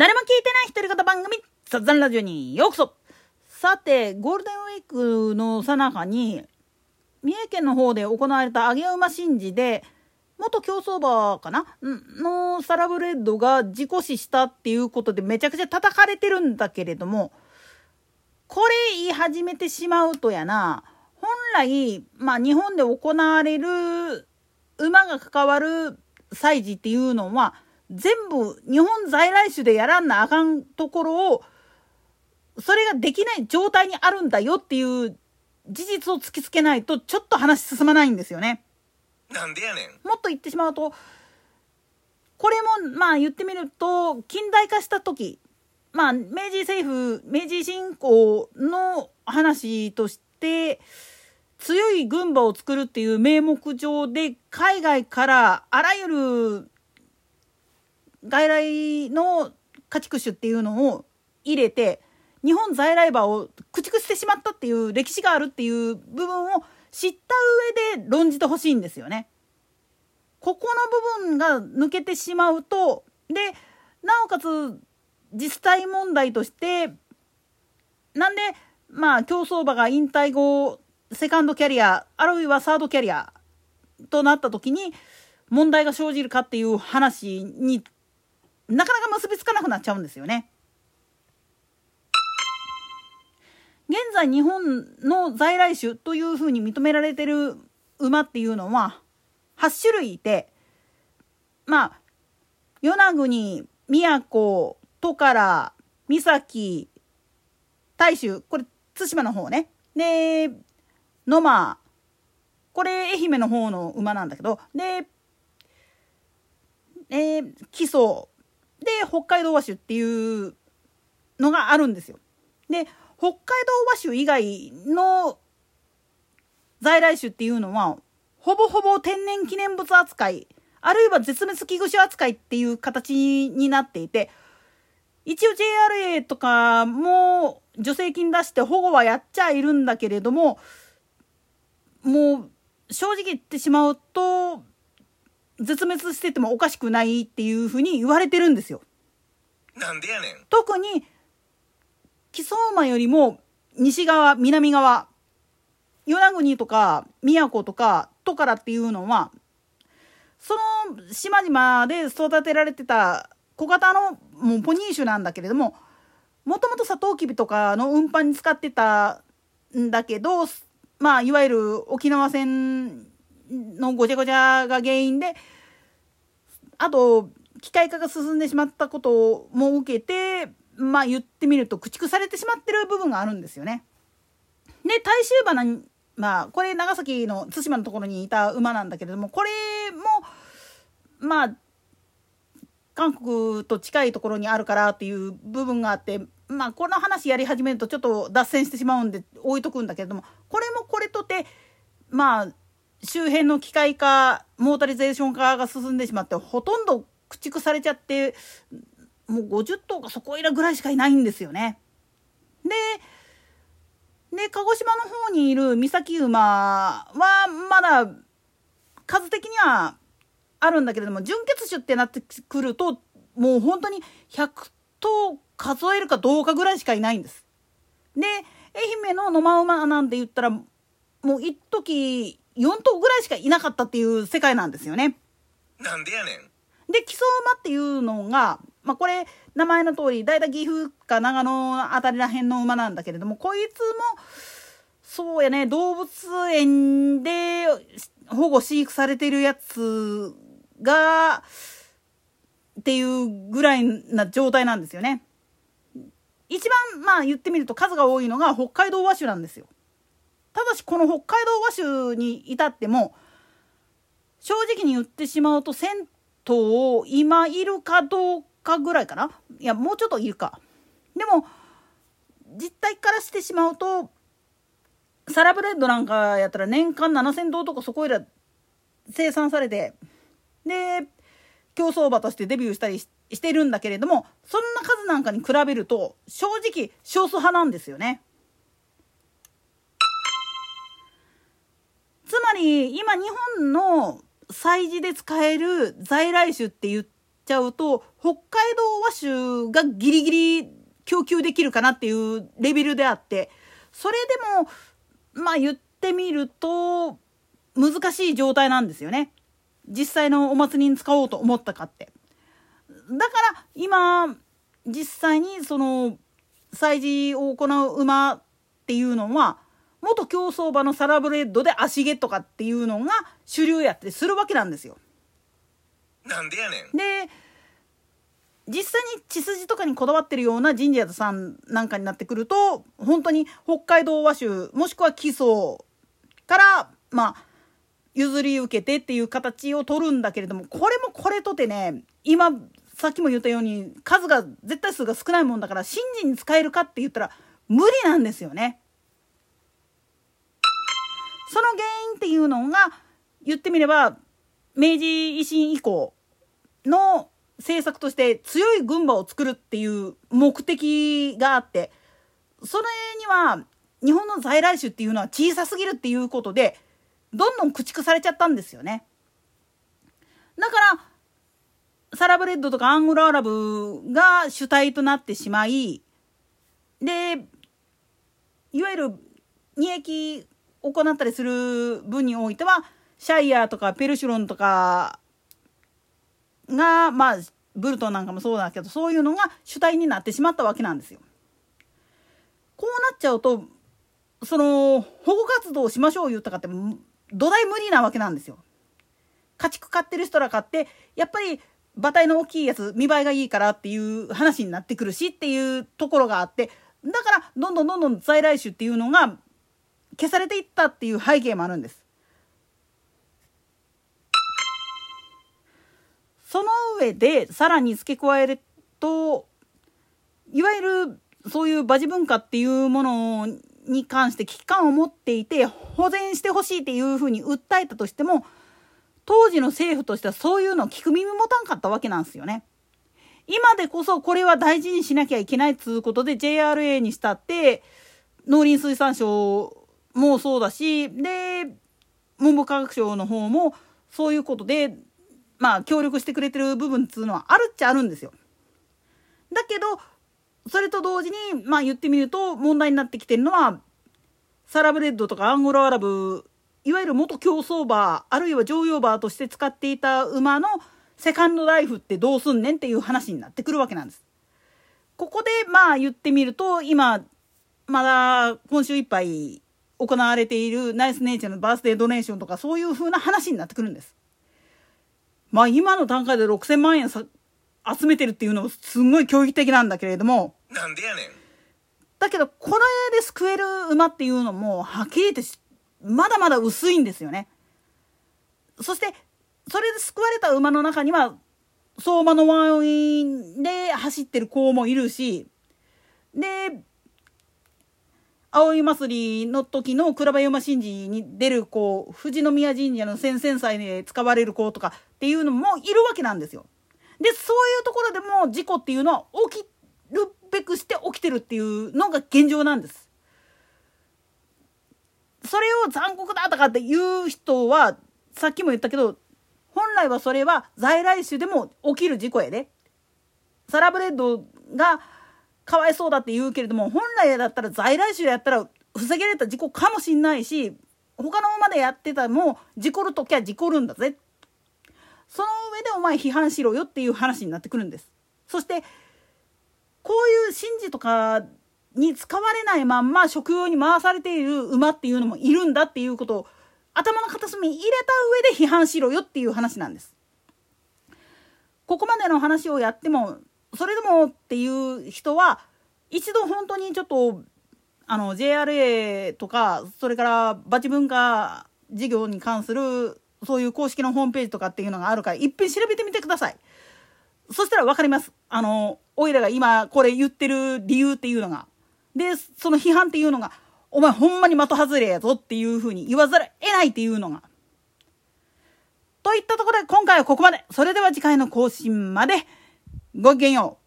誰も聞いてない独り言番組、雑談ラジオにようこそ。さて、ゴールデンウィークのさなかに、三重県の方で行われた上げ馬神事で、元競走馬かなのサラブレッドが事故死したっていうことでめちゃくちゃ叩かれてるんだけれども、これ言い始めてしまうとやな、本来、まあ日本で行われる馬が関わる祭事っていうのは、全部日本在来種でやらんなあかんところを、それができない状態にあるんだよっていう事実を突きつけないと、ちょっと話進まないんですよね。なんでやねん。もっと言ってしまうと、これも、まあ言ってみると、近代化した時、まあ、明治政府、明治新興の話として、強い軍馬を作るっていう名目上で、海外からあらゆる外来の家畜種っていうのを入れて、日本在来馬を駆逐してしまったっていう歴史があるっていう部分を知った上で論じてほしいんですよね。ここの部分が抜けてしまうと、で、なおかつ実際問題として、なんで、まあ、競走馬が引退後、セカンドキャリア、あるいはサードキャリアとなった時に問題が生じるかっていう話になかなか結びつかなくなっちゃうんですよね。現在日本の在来種というふうに認められてる馬っていうのは8種類いてまあ与那国宮古十勝三崎大衆これ対馬の方ねで野間これ愛媛の方の馬なんだけどでえー、基礎で北海道和種っていうのがあるんですよ。で北海道和種以外の在来種っていうのはほぼほぼ天然記念物扱いあるいは絶滅危惧種扱いっていう形になっていて一応 JRA とかも助成金出して保護はやっちゃいるんだけれどももう正直言ってしまうと絶滅しててもおかしくないっていうふうに言われてるんですよ。なんでやねん。特に木曽馬よりも西側南側与那国とか宮古とか十勝っていうのはその島々で育てられてた小型のもうポニー種なんだけれどももともとサトウキビとかの運搬に使ってたんだけどまあいわゆる沖縄戦のごちゃごちゃが原因であと機械化が進んでしまったことも受けてまあ言ってみると駆逐されてしまってる部分があるんですよね。で大衆花にまあこれ長崎の対馬のところにいた馬なんだけれどもこれもまあ韓国と近いところにあるからっていう部分があってまあこの話やり始めるとちょっと脱線してしまうんで置いとくんだけれどもこれもこれとてまあ周辺の機械化モータリゼーション化が進んでしまってほとんど駆逐されちゃってもう50頭かそこいらぐらいしかいないんですよね。でで鹿児島の方にいる岬馬はまだ数的にはあるんだけれども純血種ってなってくるともう本当に100頭数えるかどうかぐらいしかいないんです。で愛媛の野間馬なんて言ったらもう一時4頭ぐらいしかいなかったっていう世界なんですよね。なんでやねん。で木曽馬っていうのがまあ、これ名前の通り大体岐阜か長野あたりらへんの馬なんだけれどもこいつもそうやね動物園で保護飼育されてるやつがっていうぐらいな状態なんですよね。一番まあ言ってみると数が多いのが北海道和種なんですよ。ただしこの北海道和種に至っても正直に言ってしまうと銭湯を今いるかどうかぐらいかないやもうちょっといるかでも実態からしてしまうとサラブレッドなんかやったら年間7,000頭とかそこいら生産されてで競走馬としてデビューしたりしてるんだけれどもそんな数なんかに比べると正直少数派なんですよね。まり今日本の催事で使える在来種って言っちゃうと北海道和種がギリギリ供給できるかなっていうレベルであってそれでもまあ言ってみると難しい状態なんですよね実際のお祭りに使おうと思ったかって。だから今実際にその催事を行う馬っていうのは元競走馬のサラブレッドで足毛とかっていうのが主流やってするわけなんですよ。なんでやねん。で実際に血筋とかにこだわってるような神社さんなんかになってくると本当に北海道和種もしくは基礎からまあ譲り受けてっていう形を取るんだけれどもこれもこれとてね今さっきも言ったように数が絶対数が少ないもんだから信心に使えるかって言ったら無理なんですよね。その原因っていうのが言ってみれば明治維新以降の政策として強い軍馬を作るっていう目的があってそれには日本の在来種っていうのは小さすぎるっていうことでどんどん駆逐されちゃったんですよね。だからサラブレッドとかアングルアラブが主体となってしまいでいわゆる二役行ったりする分においてはシャイヤーとかペルシュロンとかがまあブルトンなんかもそうだけどそういうのが主体になってしまったわけなんですよ。こうなっちゃうとその保護活動をしましょう言ったかって土台無理なわけなんですよ。家畜飼ってる人ら買ってやっぱり馬体の大きいやつ見栄えがいいからっていう話になってくるしっていうところがあってだからどんどんどんどん在来種っていうのが消されていったっていう背景もあるんです。その上でさらに付け加えるといわゆるそういう馬事文化っていうものに関して危機感を持っていて保全してほしいっていうふうに訴えたとしても当時の政府としてはそういうのを聞く耳持たんかったわけなんですよね。今でこそこれは大事にしなきゃいけないっつうことで JRA にしたって農林水産省もそうだしで文部科学省の方もそういうことでまあ協力してくれてる部分っつうのはあるっちゃあるんですよ。だけどそれと同時にまあ言ってみると問題になってきてるのはサラブレッドとかアンゴラアラブいわゆる元競走馬あるいは乗用馬として使っていた馬のセカンドライフってどうすんねんっていう話になってくるわけなんです。ここでまあ言ってみると今まだ今週いっぱい行われているナイスネイチャーのバースデードネーションとかそういう風な話になってくるんです。まあ今の段階で6,000万円さ集めてるっていうのもすんごい驚異的なんだけれども。なんでやねん。だけどこれで救える馬っていうのもはっきり言ってまだまだ薄いんですよね。そしてそれで救われた馬の中には相馬のワインで走ってる子もいるしで葵祭りの時の倉場馬神事に出る子富士宮神社の先々祭で使われる子とかっていうのもいるわけなんですよ。でそういうところでも事故っていうのは起きるべくして起きてるっていうのが現状なんです。それを残酷だとかっていう人はさっきも言ったけど本来はそれは在来種でも起きる事故やで。サラブレッドがかわいそうだって言うけれども本来だったら在来種やったら防げれた事故かもしんないし他の馬でやってたらもう事故る時は事故るんだぜ。その上でお前批判しろよっていう話になってくるんです。そしてこういう神事とかに使われないまんま食用に回されている馬っていうのもいるんだっていうことを頭の片隅に入れた上で批判しろよっていう話なんです。ここまでの話をやってもそれでもっていう人は一度本当にちょっとあの JRA とかそれからバチ文化事業に関するそういう公式のホームページとかっていうのがあるからいっぺん調べてみてください。そしたら分かります。あの、おいらが今これ言ってる理由っていうのが。で、その批判っていうのが、お前ほんまに的外れやぞっていうふうに言わざるを得ないっていうのが。といったところで今回はここまで。それでは次回の更新まで。ごきげんよう。